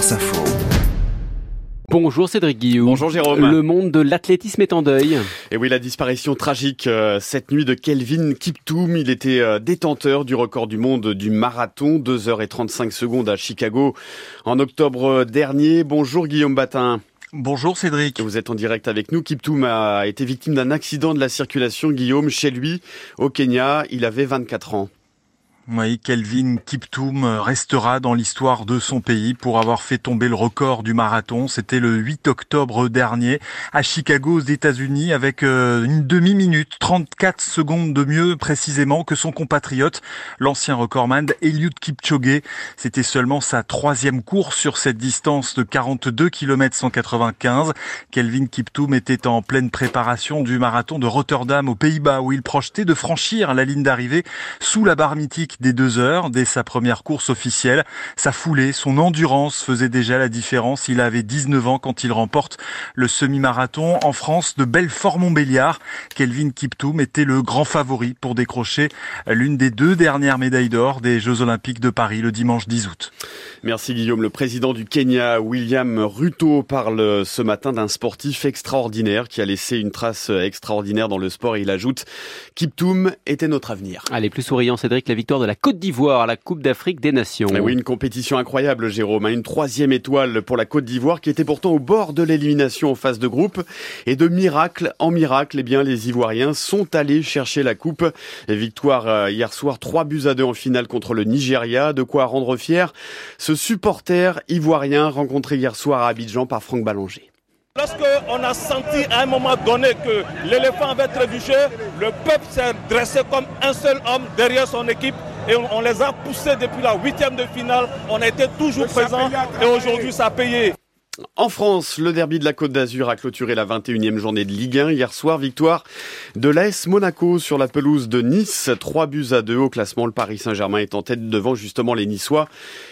Info. Bonjour Cédric Guillaume. Bonjour Jérôme. Le monde de l'athlétisme est en deuil. Et oui, la disparition tragique euh, cette nuit de Kelvin Kiptoum. Il était euh, détenteur du record du monde du marathon, 2h35 secondes à Chicago en octobre dernier. Bonjour Guillaume Batin. Bonjour Cédric. Vous êtes en direct avec nous. Kiptoum a été victime d'un accident de la circulation, Guillaume, chez lui, au Kenya. Il avait 24 ans. Oui, Kelvin Kiptoum restera dans l'histoire de son pays pour avoir fait tomber le record du marathon. C'était le 8 octobre dernier à Chicago aux États-Unis avec euh, une demi-minute, 34 secondes de mieux précisément que son compatriote, l'ancien recordman Eliud Kipchoge. C'était seulement sa troisième course sur cette distance de 42 km 195. Kelvin Kiptoum était en pleine préparation du marathon de Rotterdam aux Pays-Bas où il projetait de franchir la ligne d'arrivée sous la barre mythique des deux heures dès sa première course officielle. Sa foulée, son endurance faisait déjà la différence. Il avait 19 ans quand il remporte le semi-marathon en France de Belfort-Montbéliard. Kelvin Kiptoum était le grand favori pour décrocher l'une des deux dernières médailles d'or des Jeux Olympiques de Paris le dimanche 10 août. Merci Guillaume. Le président du Kenya, William Ruto, parle ce matin d'un sportif extraordinaire qui a laissé une trace extraordinaire dans le sport et il ajoute Kiptoum était notre avenir. Allez, plus souriant Cédric, la victoire de la Côte d'Ivoire à la Coupe d'Afrique des Nations. Et oui, une compétition incroyable, Jérôme. Une troisième étoile pour la Côte d'Ivoire qui était pourtant au bord de l'élimination en phase de groupe. Et de miracle en miracle, eh bien, les Ivoiriens sont allés chercher la coupe. victoire euh, hier soir, 3 buts à 2 en finale contre le Nigeria. De quoi rendre fier ce supporter ivoirien rencontré hier soir à Abidjan par Franck Ballanger. Lorsqu'on a senti à un moment donné que l'éléphant avait trébuché, le peuple s'est dressé comme un seul homme derrière son équipe et on, les a poussés depuis la huitième de finale. On a été toujours présents et aujourd'hui ça a payé. En France, le derby de la Côte d'Azur a clôturé la 21e journée de Ligue 1 hier soir. Victoire de l'AS Monaco sur la pelouse de Nice. 3 buts à 2 au classement. Le Paris Saint-Germain est en tête devant justement les Niçois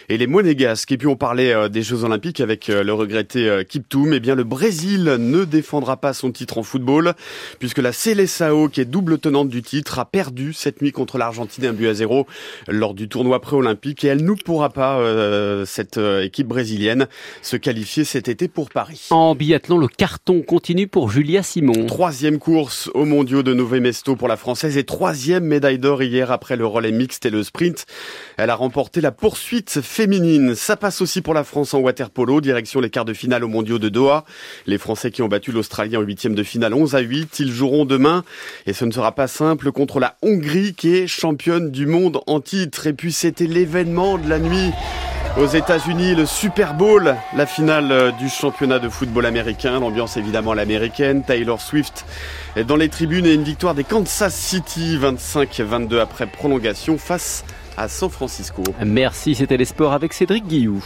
et les Monégasques. Et puis on parlait euh, des Jeux Olympiques avec euh, le regretté euh, Kiptoum. Eh bien, le Brésil ne défendra pas son titre en football puisque la Seleção, qui est double tenante du titre, a perdu cette nuit contre l'Argentine un but à zéro lors du tournoi pré-olympique et elle ne pourra pas, cette équipe brésilienne, se qualifier cet été pour Paris. En biathlon, le carton continue pour Julia Simon. Troisième course au mondiaux de Nové Mesto pour la Française et troisième médaille d'or hier après le relais mixte et le sprint. Elle a remporté la poursuite féminine. Ça passe aussi pour la France en waterpolo, direction les quarts de finale au mondiaux de Doha. Les Français qui ont battu l'Australie en huitième de finale 11 à 8, ils joueront demain et ce ne sera pas simple contre la Hongrie qui est championne du monde en titre. Et puis c'était l'événement de la nuit aux États-Unis, le Super Bowl, la finale euh, du championnat de football américain. L'ambiance évidemment l'américaine. Taylor Swift est dans les tribunes et une victoire des Kansas City 25-22 après prolongation face à San Francisco. Merci, c'était les sports avec Cédric Guillou.